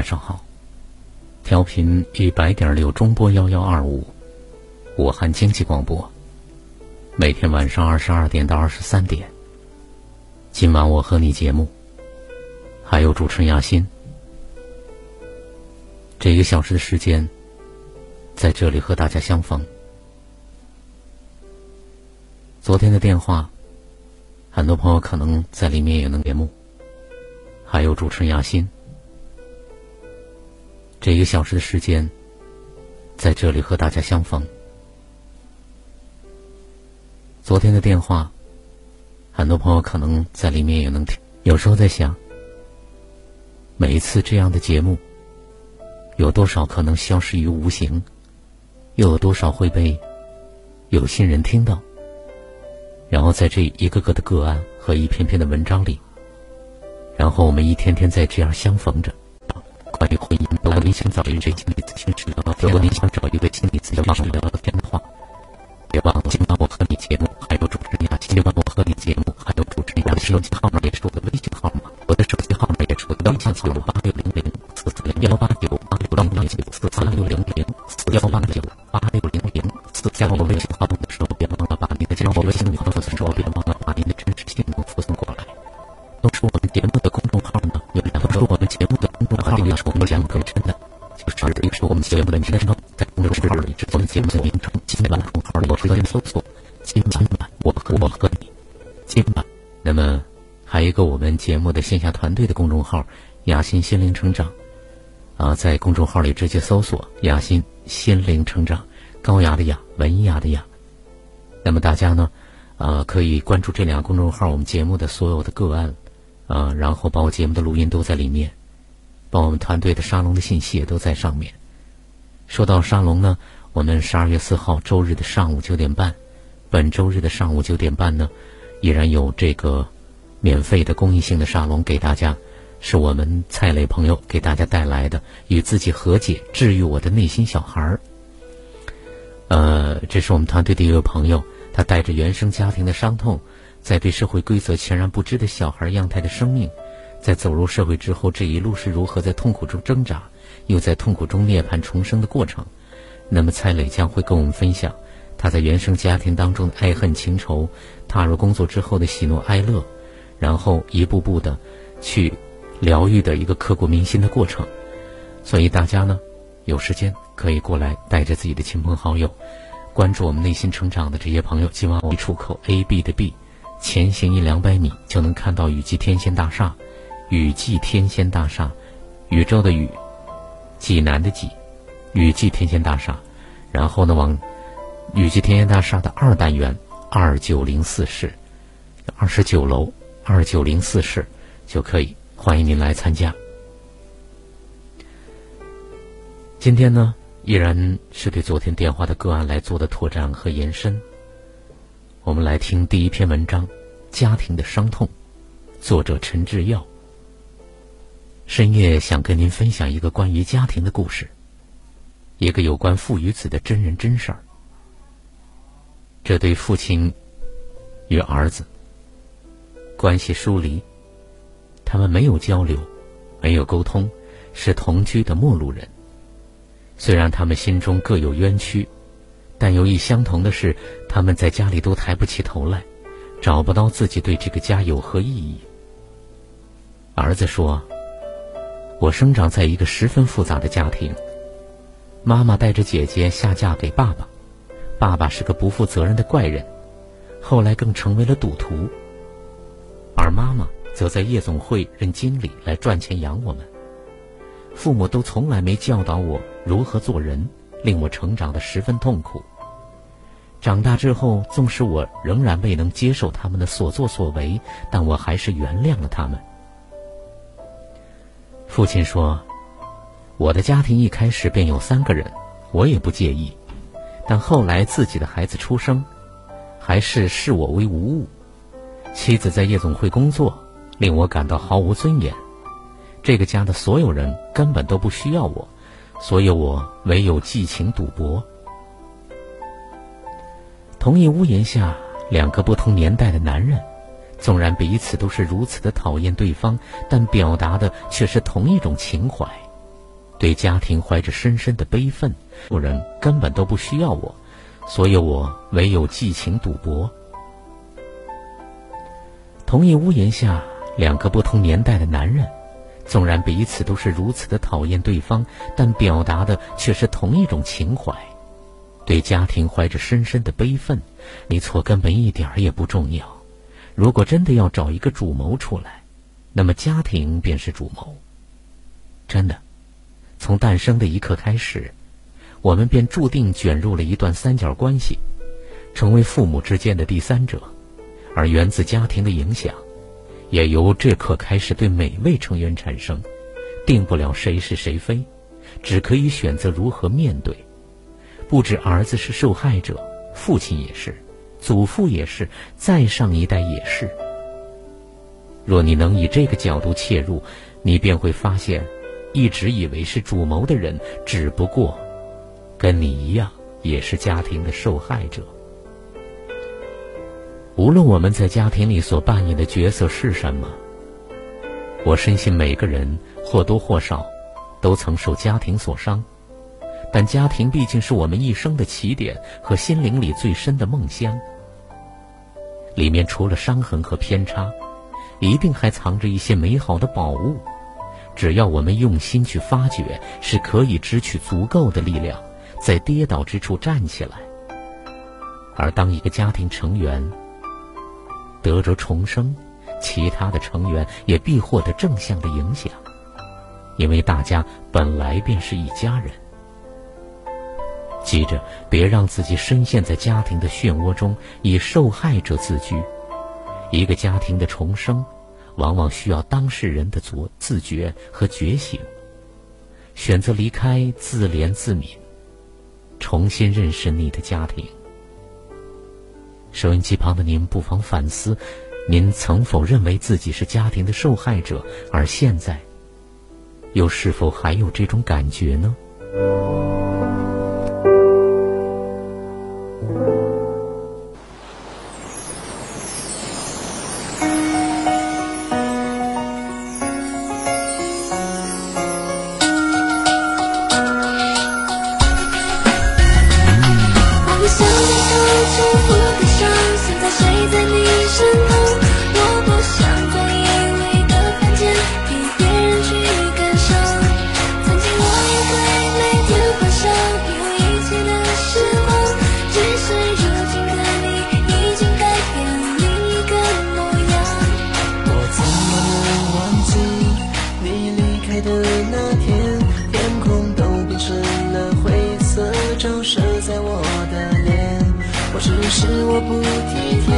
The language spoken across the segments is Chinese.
晚上好。调频一百点六中波幺幺二五，武汉经济广播。每天晚上二十二点到二十三点，今晚我和你节目，还有主持人亚欣。这一个小时的时间，在这里和大家相逢。昨天的电话，很多朋友可能在里面也能节目，还有主持人亚欣。这一个小时的时间，在这里和大家相逢。昨天的电话，很多朋友可能在里面也能听。有时候在想，每一次这样的节目，有多少可能消失于无形，又有多少会被有心人听到？然后在这一个个的个案和一篇篇的文章里，然后我们一天天在这样相逢着。关于婚姻，如果您想找一位心理咨询师聊聊天，如果您想找一位心理咨询师聊聊天的话，别忘了今晚我和你节目还有主持人雅欣，今晚我和你节目还有主持人雅欣。手机号码也是我的微信号码，我的手机号码也是我的微信号码：八六零零四四零幺八九八六零零四四六零零四幺八九八六零零四。加我微信号的时候，别忘了把您的加我微信号的时候，别忘了把您的真实姓名附送过来。都是我们节目的公众号呢，有两个是我们节目的公众号，一个是我们两个真的，就是一个是我们节目的名称，在公众号里，我们节目的名称，今晚公众号里直接搜索“今晚我和我和你”，今晚。那么还有一个我们节目的线下团队的公众号“雅欣心灵成长”，啊，在公众号里直接搜索“雅欣心灵成长”，高雅的雅，文雅的雅。那么大家呢，啊，可以关注这两个公众号，我们节目的所有的个案。啊，然后把我节目的录音都在里面，把我们团队的沙龙的信息也都在上面。说到沙龙呢，我们十二月四号周日的上午九点半，本周日的上午九点半呢，依然有这个免费的公益性的沙龙给大家，是我们蔡磊朋友给大家带来的，与自己和解，治愈我的内心小孩儿。呃，这是我们团队的一位朋友，他带着原生家庭的伤痛。在对社会规则全然不知的小孩样态的生命，在走入社会之后，这一路是如何在痛苦中挣扎，又在痛苦中涅槃重生的过程？那么蔡磊将会跟我们分享他在原生家庭当中的爱恨情仇，踏入工作之后的喜怒哀乐，然后一步步的去疗愈的一个刻骨铭心的过程。所以大家呢，有时间可以过来带着自己的亲朋好友，关注我们内心成长的这些朋友。今晚我们出口 A B 的 B。前行一两百米就能看到雨季天仙大厦，雨季天仙大厦，宇宙的宇，济南的济，雨季天仙大厦。然后呢，往雨季天仙大厦的二单元二九零四室，二十九楼二九零四室就可以。欢迎您来参加。今天呢，依然是对昨天电话的个案来做的拓展和延伸。我们来听第一篇文章《家庭的伤痛》，作者陈志耀。深夜想跟您分享一个关于家庭的故事，一个有关父与子的真人真事儿。这对父亲与儿子关系疏离，他们没有交流，没有沟通，是同居的陌路人。虽然他们心中各有冤屈。但有一相同的是，他们在家里都抬不起头来，找不到自己对这个家有何意义。儿子说：“我生长在一个十分复杂的家庭，妈妈带着姐姐下嫁给爸爸，爸爸是个不负责任的怪人，后来更成为了赌徒。而妈妈则在夜总会任经理来赚钱养我们。父母都从来没教导我如何做人，令我成长的十分痛苦。长大之后，纵使我仍然未能接受他们的所作所为，但我还是原谅了他们。父亲说：“我的家庭一开始便有三个人，我也不介意。但后来自己的孩子出生，还是视我为无物。妻子在夜总会工作，令我感到毫无尊严。这个家的所有人根本都不需要我，所以我唯有寄情赌博。同一屋檐下，两个不同年代的男人。”纵然彼此都是如此的讨厌对方，但表达的却是同一种情怀，对家庭怀着深深的悲愤。有人根本都不需要我，所以我唯有寄情赌博。同一屋檐下，两个不同年代的男人，纵然彼此都是如此的讨厌对方，但表达的却是同一种情怀，对家庭怀着深深的悲愤。你错根本一点儿也不重要。如果真的要找一个主谋出来，那么家庭便是主谋。真的，从诞生的一刻开始，我们便注定卷入了一段三角关系，成为父母之间的第三者，而源自家庭的影响，也由这刻开始对每位成员产生，定不了谁是谁非，只可以选择如何面对。不止儿子是受害者，父亲也是。祖父也是，再上一代也是。若你能以这个角度切入，你便会发现，一直以为是主谋的人，只不过跟你一样，也是家庭的受害者。无论我们在家庭里所扮演的角色是什么，我深信每个人或多或少都曾受家庭所伤。但家庭毕竟是我们一生的起点和心灵里最深的梦乡。里面除了伤痕和偏差，一定还藏着一些美好的宝物。只要我们用心去发掘，是可以支取足够的力量，在跌倒之处站起来。而当一个家庭成员得着重生，其他的成员也必获得正向的影响，因为大家本来便是一家人。记着，别让自己深陷在家庭的漩涡中，以受害者自居。一个家庭的重生，往往需要当事人的自自觉和觉醒。选择离开自怜自悯，重新认识你的家庭。收音机旁的您，不妨反思：您曾否认为自己是家庭的受害者？而现在，又是否还有这种感觉呢？我不体贴，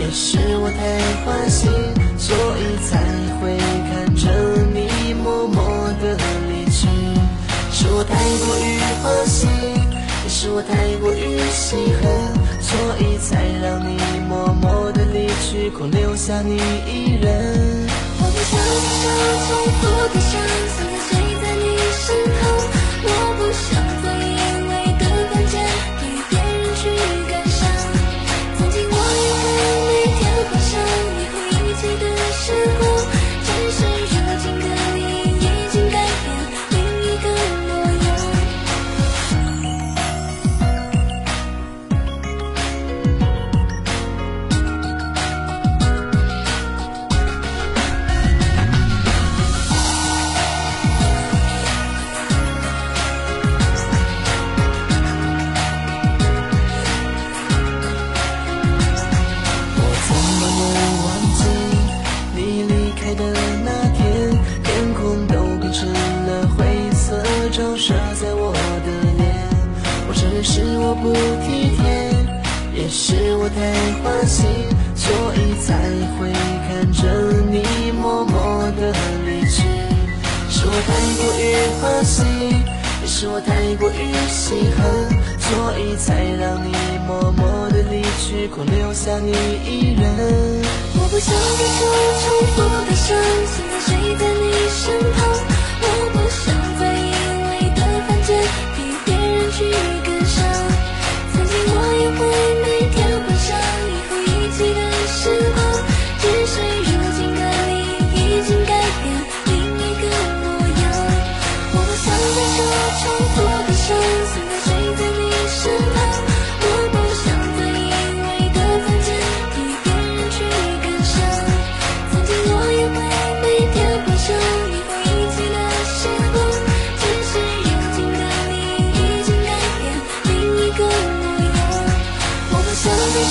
也是我太花心，所以才会看着你默默的离去。是我太过于花心，也是我太过于心狠，所以才让你默默的离去，空留下你一人。我不想要从破的伤，睡在你身后，我不想。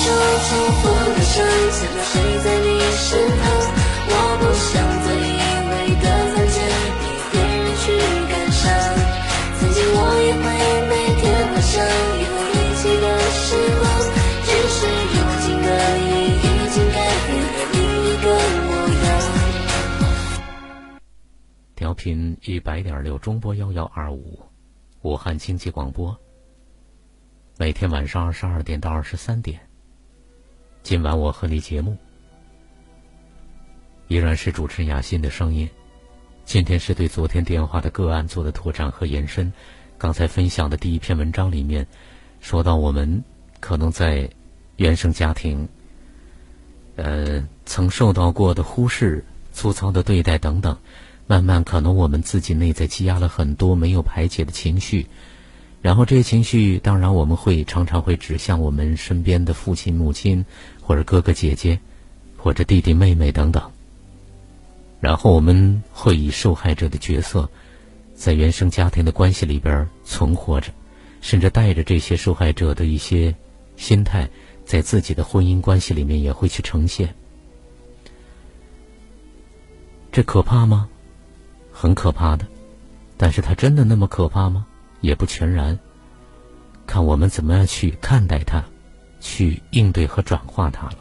受重复的伤，现在睡在你身旁。我不想再因为的犯贱替别人去感伤。曾经我也会每天幻想以后一起的时光，只是如今的你已经改变另一个模样。调频一百点六中波幺幺二五，武汉经济广播。每天晚上二十二点到二十三点，今晚我和你节目依然是主持人雅欣的声音。今天是对昨天电话的个案做的拓展和延伸。刚才分享的第一篇文章里面，说到我们可能在原生家庭，呃，曾受到过的忽视、粗糙的对待等等，慢慢可能我们自己内在积压了很多没有排解的情绪，然后这些情绪，当然我们会常常会指向我们身边的父亲、母亲，或者哥哥姐姐，或者弟弟妹妹等等。然后我们会以受害者的角色，在原生家庭的关系里边存活着，甚至带着这些受害者的一些心态，在自己的婚姻关系里面也会去呈现。这可怕吗？很可怕的，但是它真的那么可怕吗？也不全然。看我们怎么样去看待它，去应对和转化它了。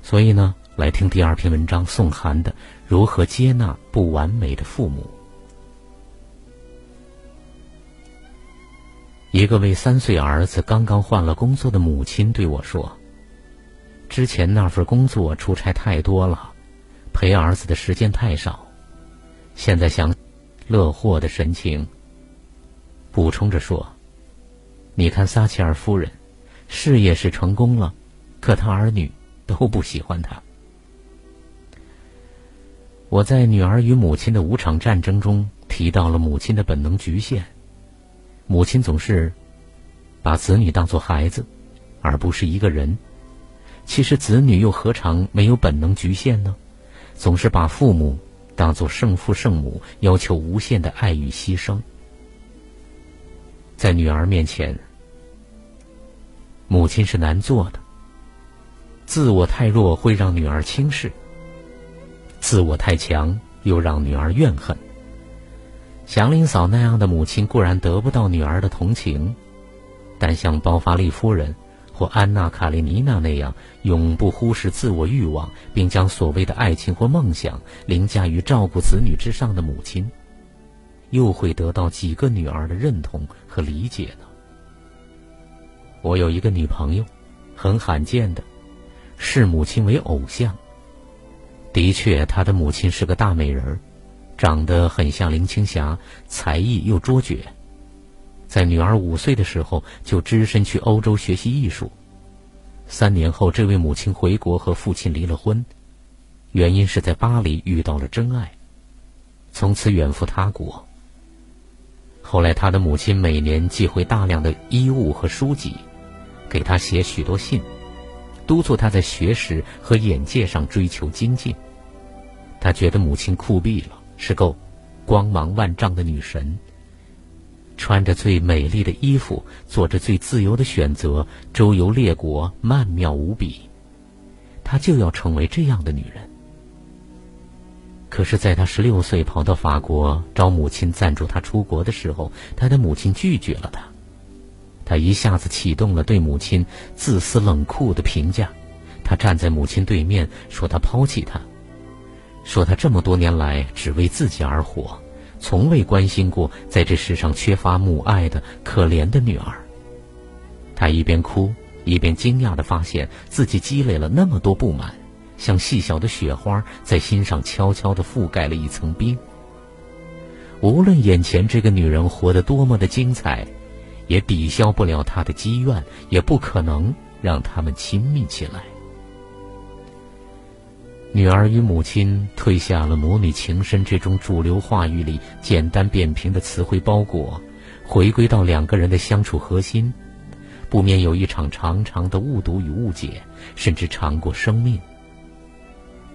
所以呢，来听第二篇文章，宋涵的《如何接纳不完美的父母》。一个为三岁儿子刚刚换了工作的母亲对我说：“之前那份工作出差太多了，陪儿子的时间太少。现在想，乐祸的神情。”补充着说：“你看撒切尔夫人，事业是成功了，可他儿女都不喜欢他。”我在女儿与母亲的五场战争中提到了母亲的本能局限。母亲总是把子女当作孩子，而不是一个人。其实子女又何尝没有本能局限呢？总是把父母当作圣父圣母，要求无限的爱与牺牲。在女儿面前，母亲是难做的。自我太弱会让女儿轻视，自我太强又让女儿怨恨。祥林嫂那样的母亲固然得不到女儿的同情，但像包法利夫人或安娜·卡列尼娜那样永不忽视自我欲望，并将所谓的爱情或梦想凌驾于照顾子女之上的母亲，又会得到几个女儿的认同和理解呢？我有一个女朋友，很罕见的，视母亲为偶像。的确，她的母亲是个大美人儿。长得很像林青霞，才艺又卓绝。在女儿五岁的时候，就只身去欧洲学习艺术。三年后，这位母亲回国和父亲离了婚，原因是在巴黎遇到了真爱，从此远赴他国。后来，他的母亲每年寄回大量的衣物和书籍，给他写许多信，督促他在学识和眼界上追求精进。他觉得母亲酷毙了。是够光芒万丈的女神，穿着最美丽的衣服，做着最自由的选择，周游列国，曼妙无比。她就要成为这样的女人。可是，在她十六岁跑到法国找母亲赞助她出国的时候，她的母亲拒绝了她。他一下子启动了对母亲自私冷酷的评价。他站在母亲对面，说他抛弃她，说他这么多年来只为自己而活，从未关心过在这世上缺乏母爱的可怜的女儿。他一边哭，一边惊讶地发现自己积累了那么多不满，像细小的雪花在心上悄悄地覆盖了一层冰。无论眼前这个女人活得多么的精彩，也抵消不了她的积怨，也不可能让他们亲密起来。女儿与母亲褪下了母女情深这种主流话语里简单扁平的词汇包裹，回归到两个人的相处核心，不免有一场长长的误读与误解，甚至长过生命。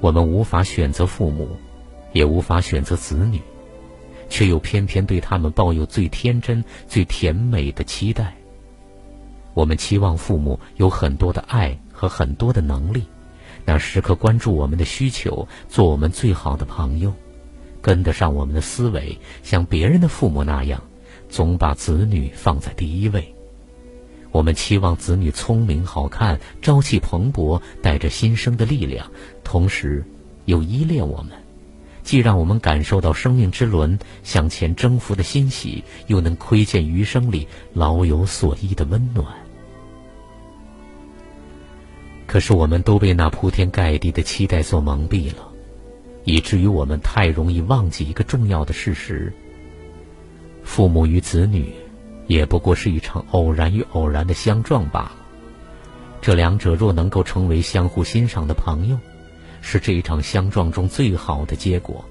我们无法选择父母，也无法选择子女。却又偏偏对他们抱有最天真、最甜美的期待。我们期望父母有很多的爱和很多的能力，那时刻关注我们的需求，做我们最好的朋友，跟得上我们的思维，像别人的父母那样，总把子女放在第一位。我们期望子女聪明、好看、朝气蓬勃，带着新生的力量，同时又依恋我们。既让我们感受到生命之轮向前征服的欣喜，又能窥见余生里老有所依的温暖。可是，我们都被那铺天盖地的期待所蒙蔽了，以至于我们太容易忘记一个重要的事实：父母与子女，也不过是一场偶然与偶然的相撞罢了。这两者若能够成为相互欣赏的朋友，是这一场相撞中最好的结果，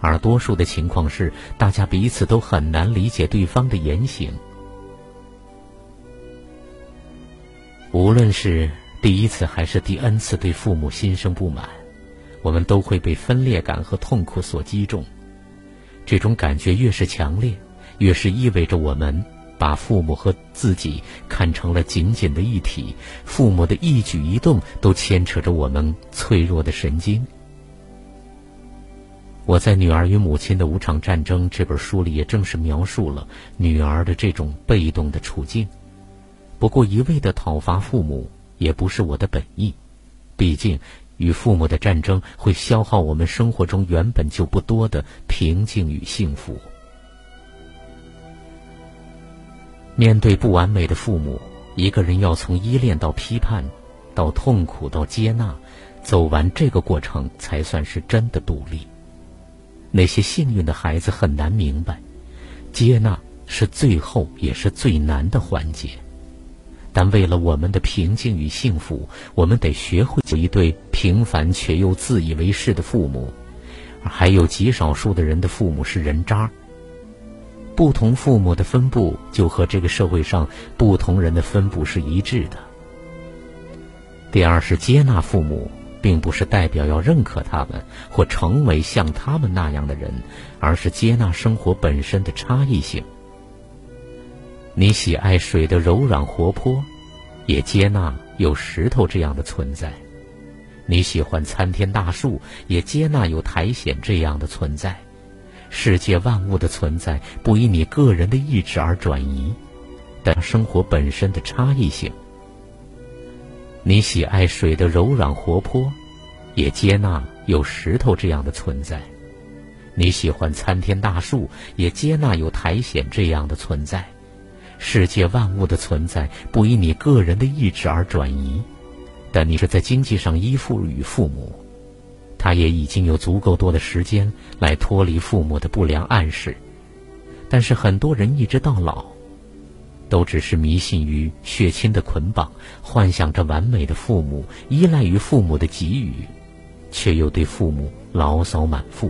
而多数的情况是，大家彼此都很难理解对方的言行。无论是第一次还是第 N 次对父母心生不满，我们都会被分裂感和痛苦所击中。这种感觉越是强烈，越是意味着我们。把父母和自己看成了紧紧的一体，父母的一举一动都牵扯着我们脆弱的神经。我在《女儿与母亲的五场战争》这本书里，也正是描述了女儿的这种被动的处境。不过，一味的讨伐父母也不是我的本意，毕竟与父母的战争会消耗我们生活中原本就不多的平静与幸福。面对不完美的父母，一个人要从依恋到批判，到痛苦到接纳，走完这个过程，才算是真的独立。那些幸运的孩子很难明白，接纳是最后也是最难的环节。但为了我们的平静与幸福，我们得学会做一对平凡却又自以为是的父母。还有极少数的人的父母是人渣。不同父母的分布，就和这个社会上不同人的分布是一致的。第二是接纳父母，并不是代表要认可他们或成为像他们那样的人，而是接纳生活本身的差异性。你喜爱水的柔软活泼，也接纳有石头这样的存在；你喜欢参天大树，也接纳有苔藓这样的存在。世界万物的存在不以你个人的意志而转移，但生活本身的差异性。你喜爱水的柔软活泼，也接纳有石头这样的存在；你喜欢参天大树，也接纳有苔藓这样的存在。世界万物的存在不以你个人的意志而转移，但你是在经济上依附于父母。他也已经有足够多的时间来脱离父母的不良暗示，但是很多人一直到老，都只是迷信于血亲的捆绑，幻想着完美的父母，依赖于父母的给予，却又对父母牢骚满腹。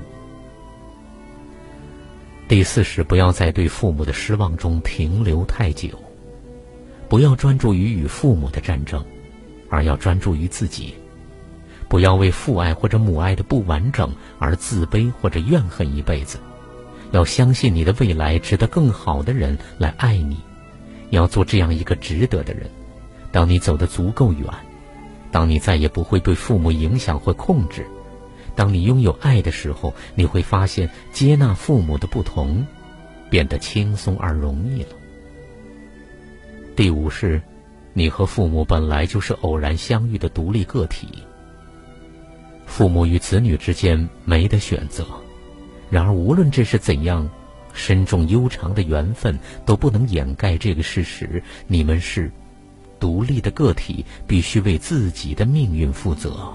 第四是不要在对父母的失望中停留太久，不要专注于与父母的战争，而要专注于自己。不要为父爱或者母爱的不完整而自卑或者怨恨一辈子，要相信你的未来值得更好的人来爱你，要做这样一个值得的人。当你走得足够远，当你再也不会被父母影响或控制，当你拥有爱的时候，你会发现接纳父母的不同，变得轻松而容易了。第五是，你和父母本来就是偶然相遇的独立个体。父母与子女之间没得选择，然而无论这是怎样深重悠长的缘分，都不能掩盖这个事实：你们是独立的个体，必须为自己的命运负责。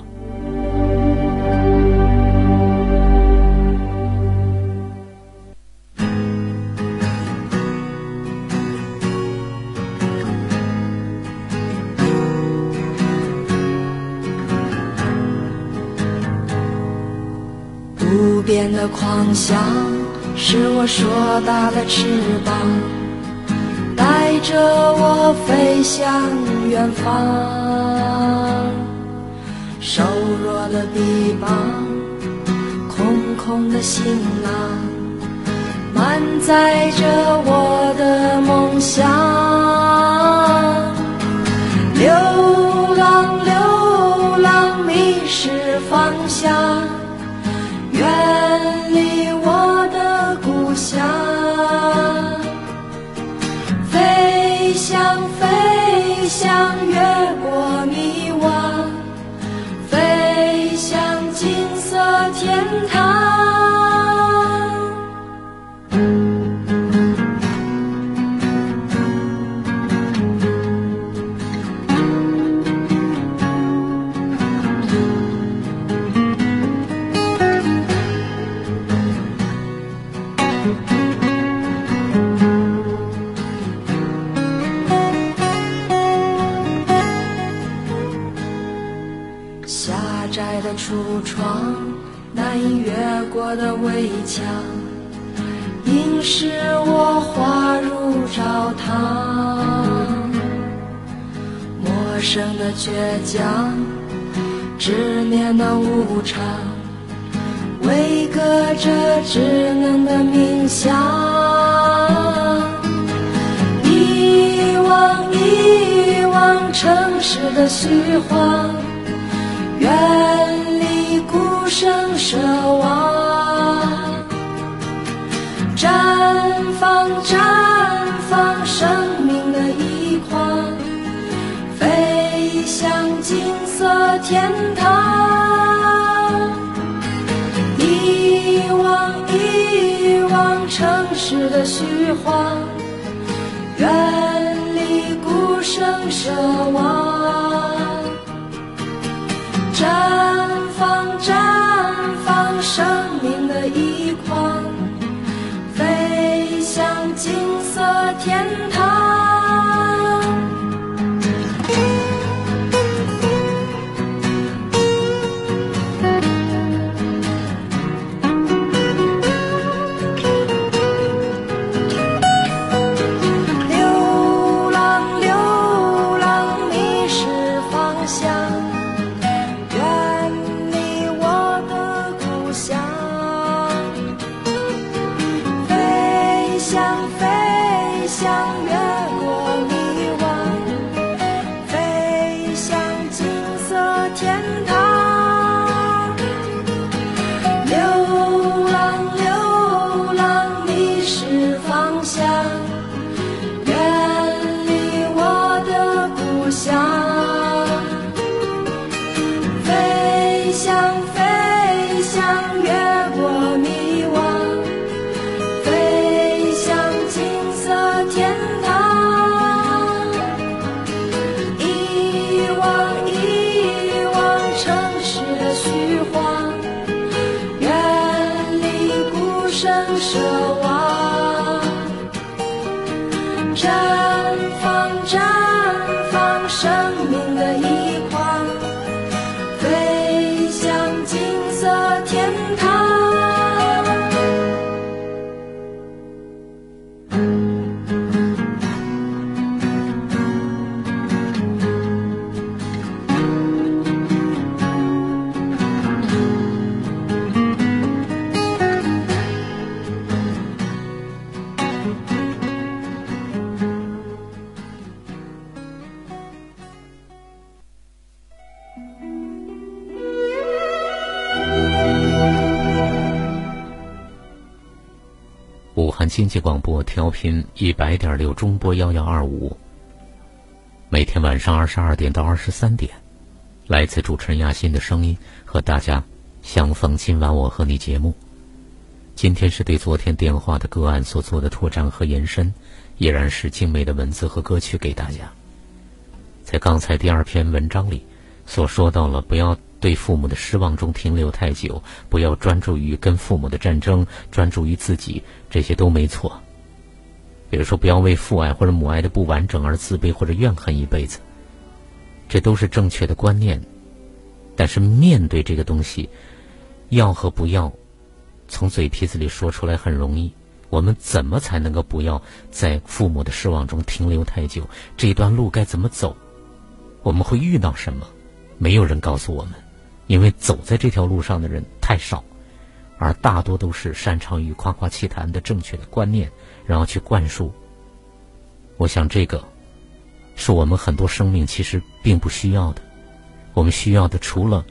的狂想是我硕大的翅膀，带着我飞向远方。瘦弱的臂膀，空空的行囊，满载着我的梦想。流浪，流浪，迷失方向。橱窗难以越过的围墙，映使我滑入沼堂。陌生的倔强，执念的无常，维隔着稚嫩的冥想。遗忘，遗忘城市的虚晃，远。孤身奢望，绽放，绽放生命的一框，飞向金色天堂。遗忘，遗忘城市的虚晃，远离孤身奢望，绽。天堂。经济广播调频一百点六中波幺幺二五，每天晚上二十二点到二十三点，来自主持人亚欣的声音和大家相逢。今晚我和你节目，今天是对昨天电话的个案所做的拓展和延伸，依然是精美的文字和歌曲给大家。在刚才第二篇文章里所说到了，不要对父母的失望中停留太久，不要专注于跟父母的战争，专注于自己，这些都没错。比如说，不要为父爱或者母爱的不完整而自卑或者怨恨一辈子，这都是正确的观念。但是面对这个东西，要和不要，从嘴皮子里说出来很容易。我们怎么才能够不要在父母的失望中停留太久？这段路该怎么走？我们会遇到什么？没有人告诉我们，因为走在这条路上的人太少，而大多都是擅长于夸夸其谈的正确的观念。然后去灌输。我想这个，是我们很多生命其实并不需要的。我们需要的除了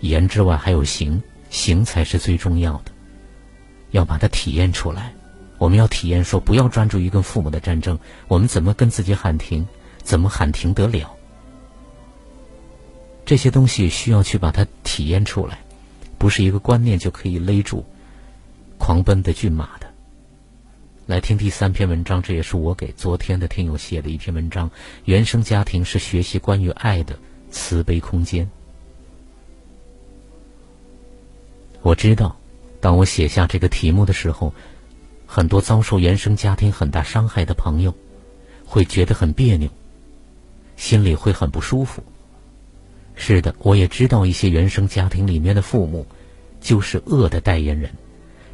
言之外，还有行，行才是最重要的。要把它体验出来。我们要体验说，不要专注于跟父母的战争。我们怎么跟自己喊停？怎么喊停得了？这些东西需要去把它体验出来，不是一个观念就可以勒住狂奔的骏马的。来听第三篇文章，这也是我给昨天的听友写的一篇文章。原生家庭是学习关于爱的慈悲空间。我知道，当我写下这个题目的时候，很多遭受原生家庭很大伤害的朋友会觉得很别扭，心里会很不舒服。是的，我也知道一些原生家庭里面的父母就是恶的代言人，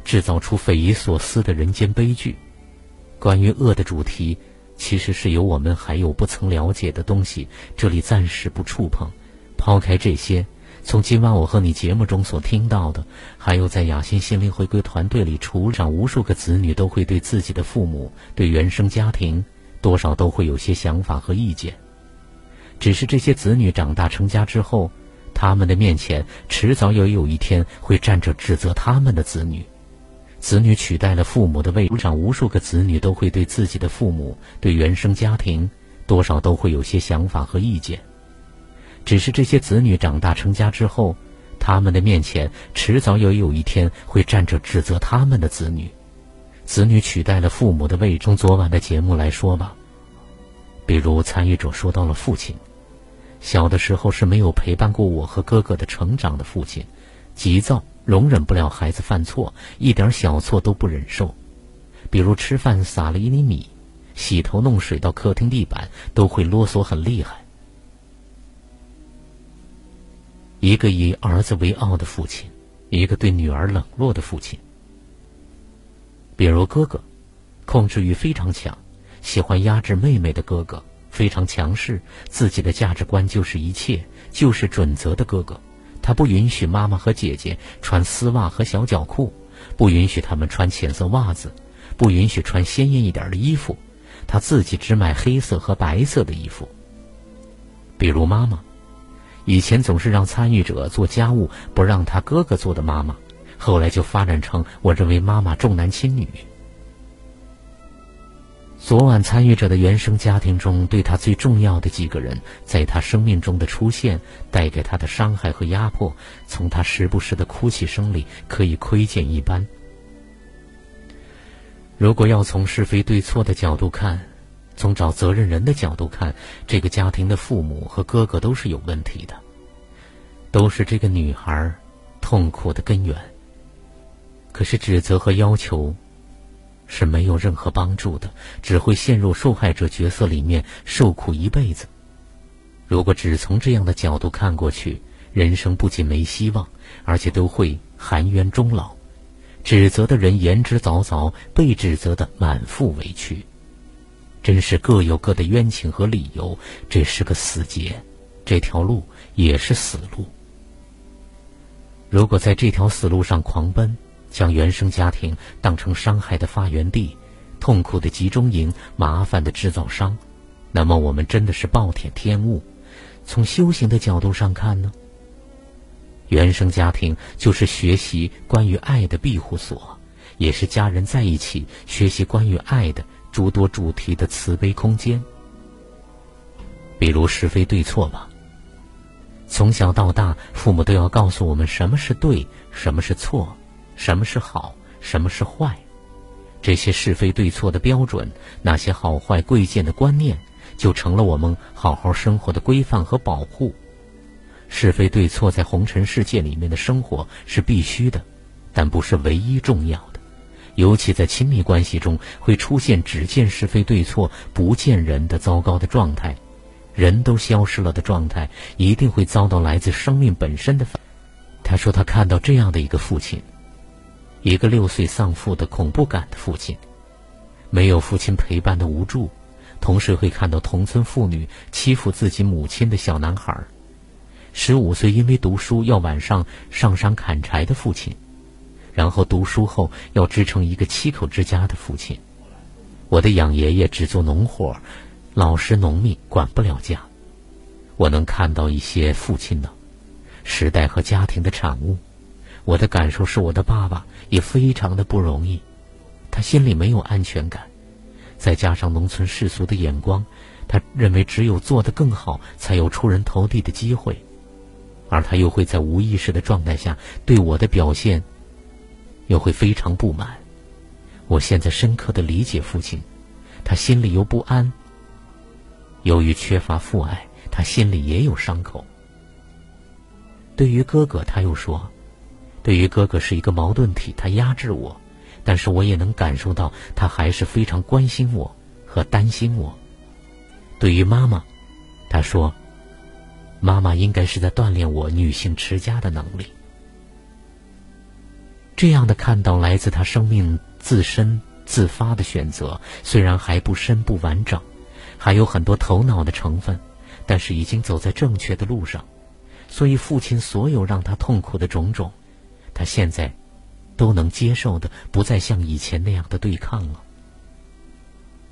制造出匪夷所思的人间悲剧。关于恶的主题，其实是有我们还有不曾了解的东西，这里暂时不触碰。抛开这些，从今晚我和你节目中所听到的，还有在雅欣心灵回归团队里，除长无数个子女都会对自己的父母、对原生家庭，多少都会有些想法和意见。只是这些子女长大成家之后，他们的面前迟早也有一天会站着指责他们的子女。子女取代了父母的位置上，无数个子女都会对自己的父母、对原生家庭，多少都会有些想法和意见。只是这些子女长大成家之后，他们的面前迟早也有一天会站着指责他们的子女。子女取代了父母的位置。从昨晚的节目来说吧，比如参与者说到了父亲，小的时候是没有陪伴过我和哥哥的成长的父亲，急躁。容忍不了孩子犯错，一点小错都不忍受，比如吃饭撒了一粒米，洗头弄水到客厅地板，都会啰嗦很厉害。一个以儿子为傲的父亲，一个对女儿冷落的父亲。比如哥哥，控制欲非常强，喜欢压制妹妹的哥哥，非常强势，自己的价值观就是一切，就是准则的哥哥。他不允许妈妈和姐姐穿丝袜和小脚裤，不允许他们穿浅色袜子，不允许穿鲜艳一点的衣服，他自己只买黑色和白色的衣服。比如妈妈，以前总是让参与者做家务，不让他哥哥做的妈妈，后来就发展成我认为妈妈重男轻女。昨晚参与者的原生家庭中，对他最重要的几个人，在他生命中的出现，带给他的伤害和压迫，从他时不时的哭泣声里可以窥见一斑。如果要从是非对错的角度看，从找责任人的角度看，这个家庭的父母和哥哥都是有问题的，都是这个女孩痛苦的根源。可是指责和要求。是没有任何帮助的，只会陷入受害者角色里面受苦一辈子。如果只从这样的角度看过去，人生不仅没希望，而且都会含冤终老。指责的人言之凿凿，被指责的满腹委屈，真是各有各的冤情和理由。这是个死结，这条路也是死路。如果在这条死路上狂奔，将原生家庭当成伤害的发源地、痛苦的集中营、麻烦的制造商，那么我们真的是暴殄天物。从修行的角度上看呢，原生家庭就是学习关于爱的庇护所，也是家人在一起学习关于爱的诸多主题的慈悲空间。比如是非对错吧。从小到大，父母都要告诉我们什么是对，什么是错，什么是好，什么是坏。这些是非对错的标准，那些好坏贵贱的观念，就成了我们好好生活的规范和保护。是非对错在红尘世界里面的生活是必须的，但不是唯一重要的。尤其在亲密关系中，会出现只见是非对错，不见人的糟糕的状态。人都消失了的状态，一定会遭到来自生命本身的反。他说他看到这样的一个父亲，一个六岁丧父的恐怖感的父亲，没有父亲陪伴的无助，同时会看到同村妇女欺负自己母亲的小男孩，十五岁因为读书要晚上上山砍柴的父亲，然后读书后要支撑一个七口之家的父亲。我的养爷爷只做农活。老实农民管不了家，我能看到一些父亲的时代和家庭的产物。我的感受是，我的爸爸也非常的不容易，他心里没有安全感，再加上农村世俗的眼光，他认为只有做得更好，才有出人头地的机会，而他又会在无意识的状态下对我的表现又会非常不满。我现在深刻的理解父亲，他心里又不安。由于缺乏父爱，他心里也有伤口。对于哥哥，他又说：“对于哥哥是一个矛盾体，他压制我，但是我也能感受到他还是非常关心我和担心我。”对于妈妈，他说：“妈妈应该是在锻炼我女性持家的能力。”这样的看到来自他生命自身自发的选择，虽然还不深不完整。还有很多头脑的成分，但是已经走在正确的路上，所以父亲所有让他痛苦的种种，他现在都能接受的，不再像以前那样的对抗了。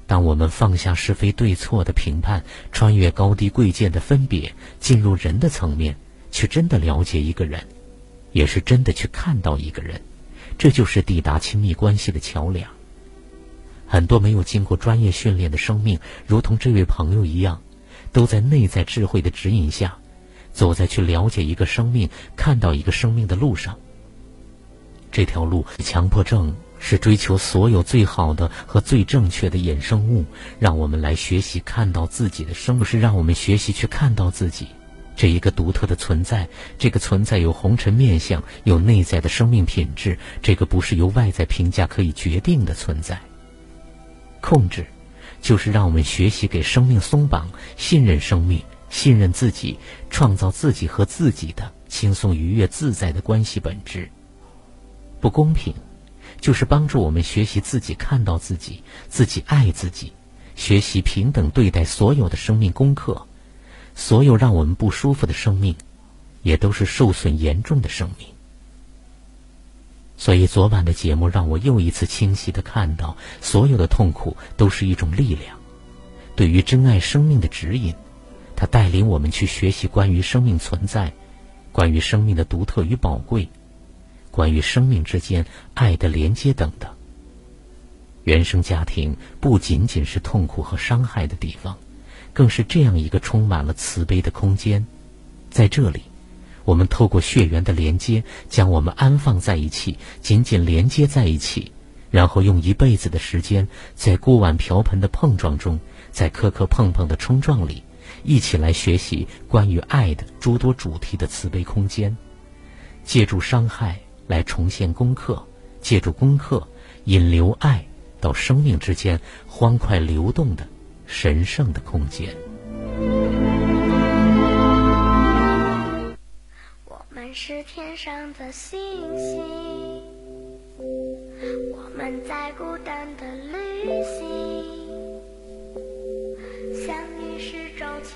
当我们放下是非对错的评判，穿越高低贵贱的分别，进入人的层面，去真的了解一个人，也是真的去看到一个人，这就是抵达亲密关系的桥梁。很多没有经过专业训练的生命，如同这位朋友一样，都在内在智慧的指引下，走在去了解一个生命、看到一个生命的路上。这条路，强迫症是追求所有最好的和最正确的衍生物，让我们来学习看到自己的生不，是让我们学习去看到自己这一个独特的存在。这个存在有红尘面相，有内在的生命品质。这个不是由外在评价可以决定的存在。控制，就是让我们学习给生命松绑，信任生命，信任自己，创造自己和自己的轻松愉悦自在的关系本质。不公平，就是帮助我们学习自己看到自己，自己爱自己，学习平等对待所有的生命功课。所有让我们不舒服的生命，也都是受损严重的生命。所以，昨晚的节目让我又一次清晰的看到，所有的痛苦都是一种力量，对于珍爱生命的指引。它带领我们去学习关于生命存在，关于生命的独特与宝贵，关于生命之间爱的连接等等。原生家庭不仅仅是痛苦和伤害的地方，更是这样一个充满了慈悲的空间，在这里。我们透过血缘的连接，将我们安放在一起，紧紧连接在一起，然后用一辈子的时间，在锅碗瓢盆的碰撞中，在磕磕碰碰的冲撞里，一起来学习关于爱的诸多主题的慈悲空间，借助伤害来重现功课，借助功课引流爱到生命之间欢快流动的神圣的空间。我们是天上的星星，我们在孤单的旅行，相遇是种奇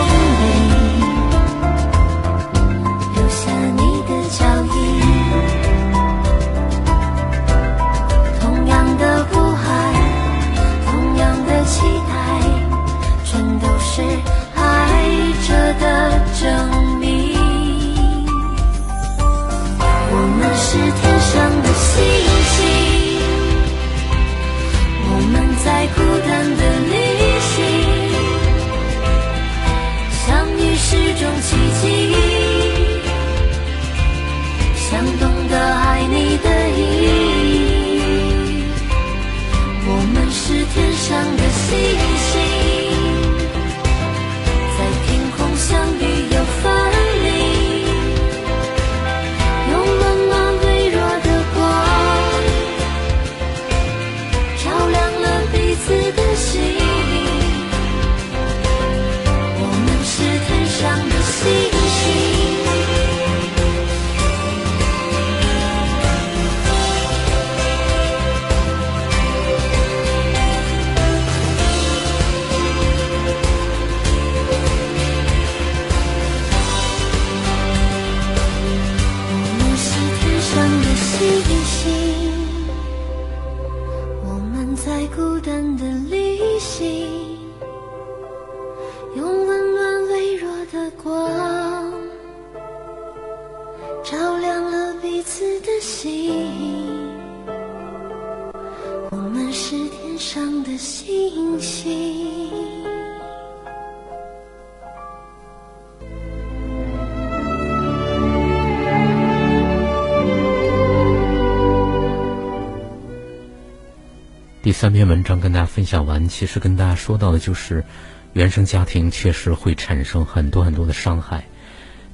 三篇文章跟大家分享完，其实跟大家说到的就是，原生家庭确实会产生很多很多的伤害，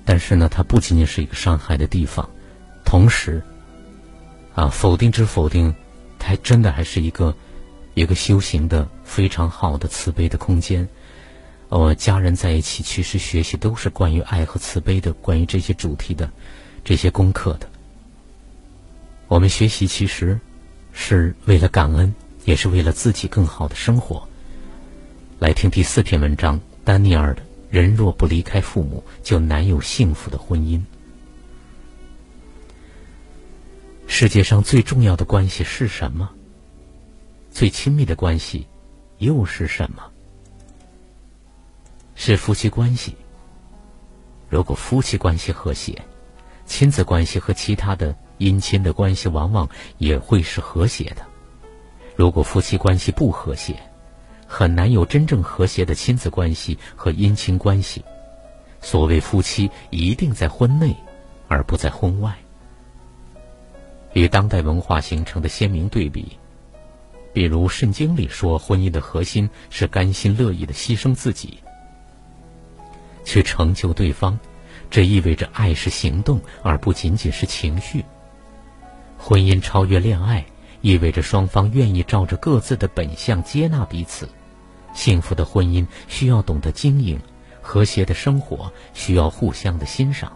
但是呢，它不仅仅是一个伤害的地方，同时，啊，否定之否定，它还真的还是一个一个修行的非常好的慈悲的空间。呃，家人在一起，其实学习都是关于爱和慈悲的，关于这些主题的这些功课的。我们学习其实是为了感恩，也是为了自己更好的生活。来听第四篇文章，丹尼尔的“人若不离开父母，就难有幸福的婚姻”。世界上最重要的关系是什么？最亲密的关系又是什么？是夫妻关系。如果夫妻关系和谐，亲子关系和其他的姻亲的关系往往也会是和谐的。如果夫妻关系不和谐，很难有真正和谐的亲子关系和姻亲关系。所谓夫妻，一定在婚内，而不在婚外。与当代文化形成的鲜明对比，比如圣经里说，婚姻的核心是甘心乐意的牺牲自己，去成就对方。这意味着爱是行动，而不仅仅是情绪。婚姻超越恋爱，意味着双方愿意照着各自的本相接纳彼此。幸福的婚姻需要懂得经营，和谐的生活需要互相的欣赏。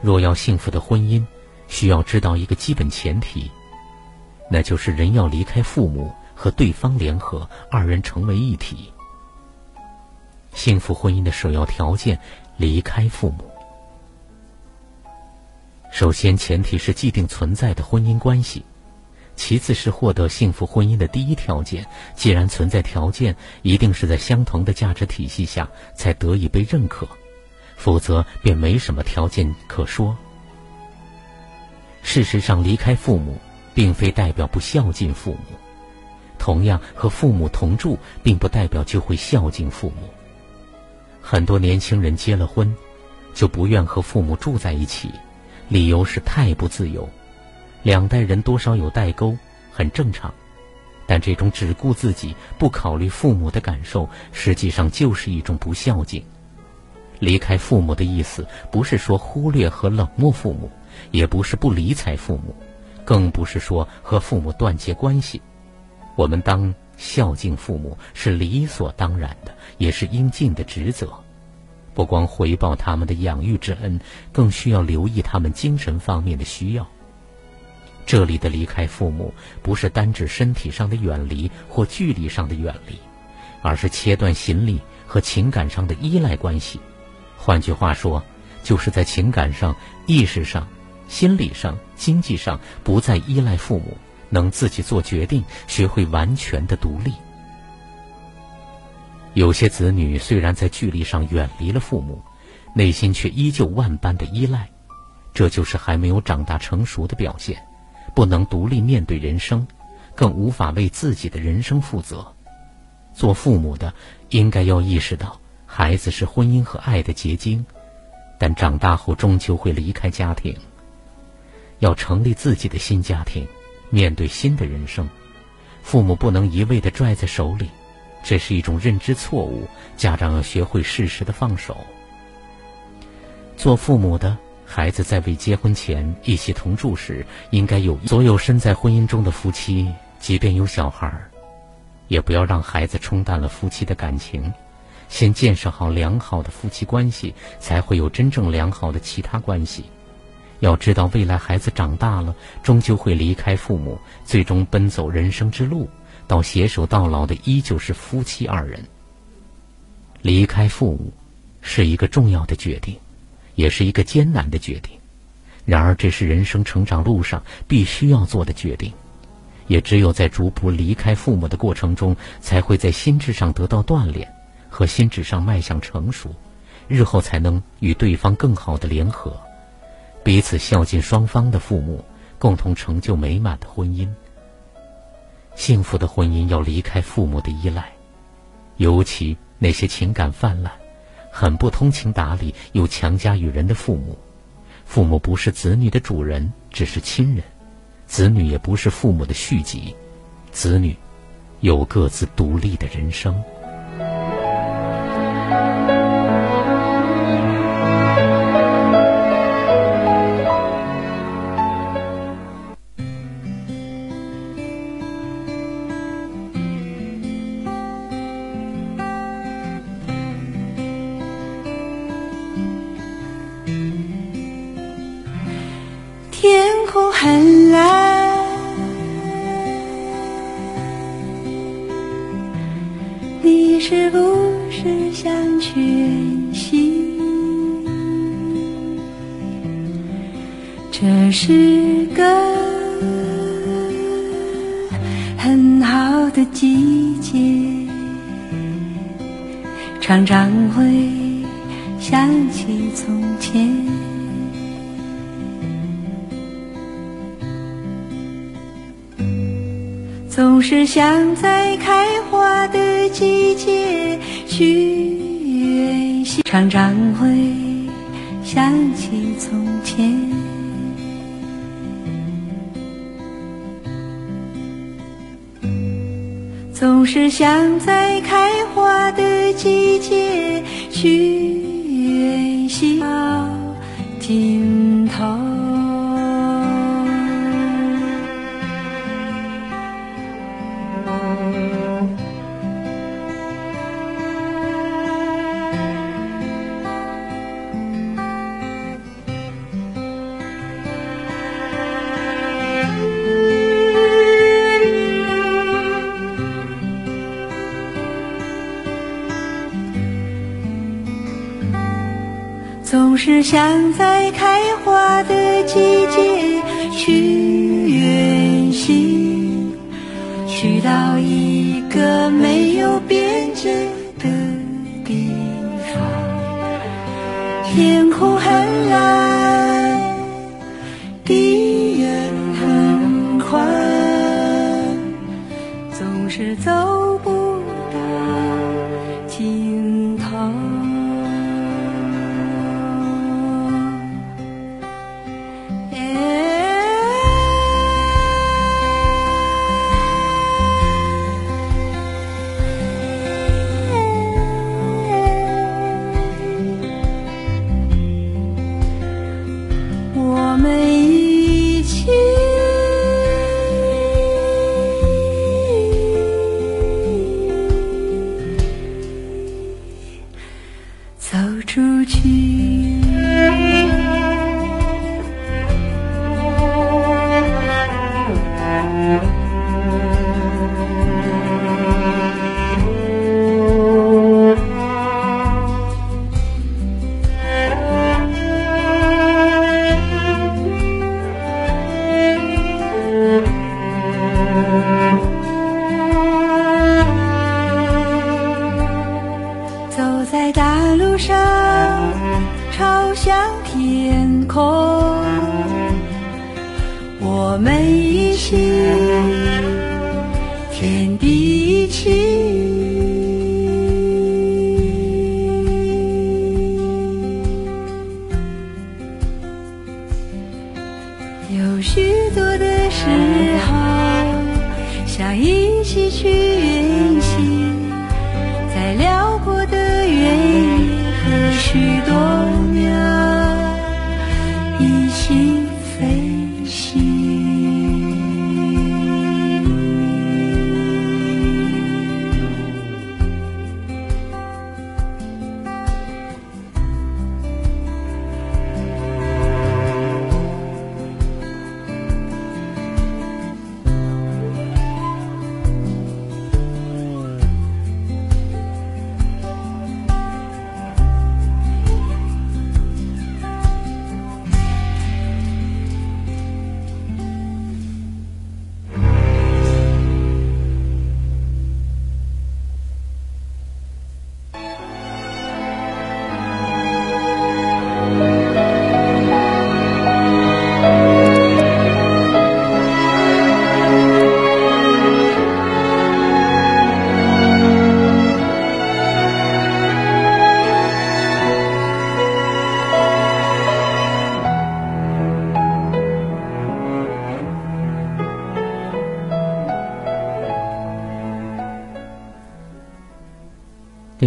若要幸福的婚姻，需要知道一个基本前提，那就是人要离开父母和对方联合，二人成为一体。幸福婚姻的首要条件，离开父母。首先，前提是既定存在的婚姻关系；其次是获得幸福婚姻的第一条件。既然存在条件，一定是在相同的价值体系下才得以被认可。否则便没什么条件可说。事实上，离开父母，并非代表不孝敬父母；同样，和父母同住，并不代表就会孝敬父母。很多年轻人结了婚，就不愿和父母住在一起，理由是太不自由。两代人多少有代沟，很正常。但这种只顾自己，不考虑父母的感受，实际上就是一种不孝敬。离开父母的意思，不是说忽略和冷漠父母，也不是不理睬父母，更不是说和父母断绝关系。我们当孝敬父母是理所当然的，也是应尽的职责。不光回报他们的养育之恩，更需要留意他们精神方面的需要。这里的离开父母，不是单指身体上的远离或距离上的远离，而是切断心理和情感上的依赖关系。换句话说，就是在情感上、意识上、心理上、经济上不再依赖父母，能自己做决定，学会完全的独立。有些子女虽然在距离上远离了父母，内心却依旧万般的依赖，这就是还没有长大成熟的表现，不能独立面对人生，更无法为自己的人生负责。做父母的应该要意识到。孩子是婚姻和爱的结晶，但长大后终究会离开家庭，要成立自己的新家庭，面对新的人生。父母不能一味的拽在手里，这是一种认知错误。家长要学会适时的放手。做父母的孩子在未结婚前一起同住时，应该有所有身在婚姻中的夫妻，即便有小孩，也不要让孩子冲淡了夫妻的感情。先建设好良好的夫妻关系，才会有真正良好的其他关系。要知道，未来孩子长大了，终究会离开父母，最终奔走人生之路，到携手到老的依旧是夫妻二人。离开父母，是一个重要的决定，也是一个艰难的决定。然而，这是人生成长路上必须要做的决定。也只有在逐步离开父母的过程中，才会在心智上得到锻炼。和心智上迈向成熟，日后才能与对方更好的联合，彼此孝敬双方的父母，共同成就美满的婚姻。幸福的婚姻要离开父母的依赖，尤其那些情感泛滥、很不通情达理又强加于人的父母。父母不是子女的主人，只是亲人；子女也不是父母的续集，子女有各自独立的人生。这是个很好的季节，常常会想起从前。总是想在开花的季节去远行，常常会想起从前。总是想在开花的季节去远行到尽头。想在开花的季节去远行，去到一个没有边界的地方，天空很蓝，地也很宽，总是走不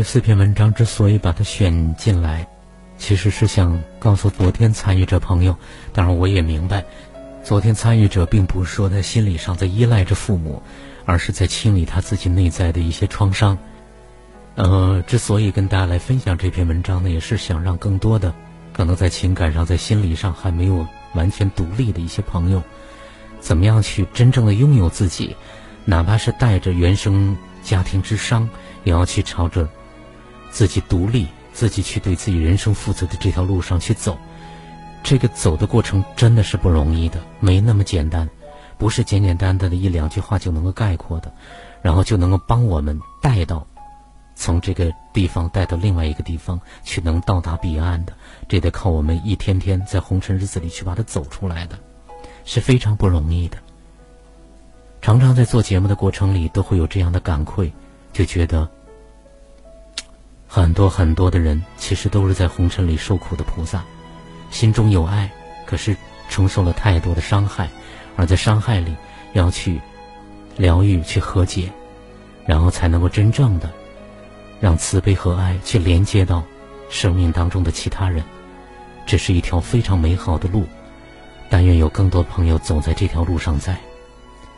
四篇文章之所以把它选进来，其实是想告诉昨天参与者朋友，当然我也明白，昨天参与者并不是说在心理上在依赖着父母，而是在清理他自己内在的一些创伤。呃，之所以跟大家来分享这篇文章呢，也是想让更多的可能在情感上、在心理上还没有完全独立的一些朋友，怎么样去真正的拥有自己，哪怕是带着原生家庭之伤，也要去朝着自己独立、自己去对自己人生负责的这条路上去走。这个走的过程真的是不容易的，没那么简单，不是简简单单的一两句话就能够概括的，然后就能够帮我们带到从这个地方带到另外一个地方去，能到达彼岸的。这得靠我们一天天在红尘日子里去把它走出来的，是非常不容易的。常常在做节目的过程里，都会有这样的感愧，就觉得很多很多的人其实都是在红尘里受苦的菩萨，心中有爱，可是承受了太多的伤害，而在伤害里要去疗愈、去和解，然后才能够真正的让慈悲和爱去连接到生命当中的其他人。这是一条非常美好的路，但愿有更多朋友走在这条路上。在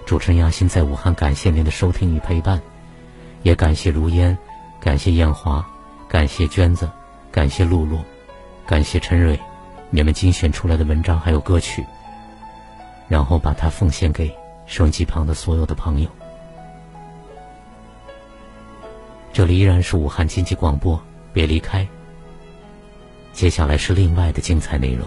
主持人亚欣在武汉，感谢您的收听与陪伴，也感谢如烟，感谢艳华，感谢娟子，感谢露露，感谢陈蕊，你们精选出来的文章还有歌曲，然后把它奉献给收音机旁的所有的朋友。这里依然是武汉经济广播，别离开。接下来是另外的精彩内容。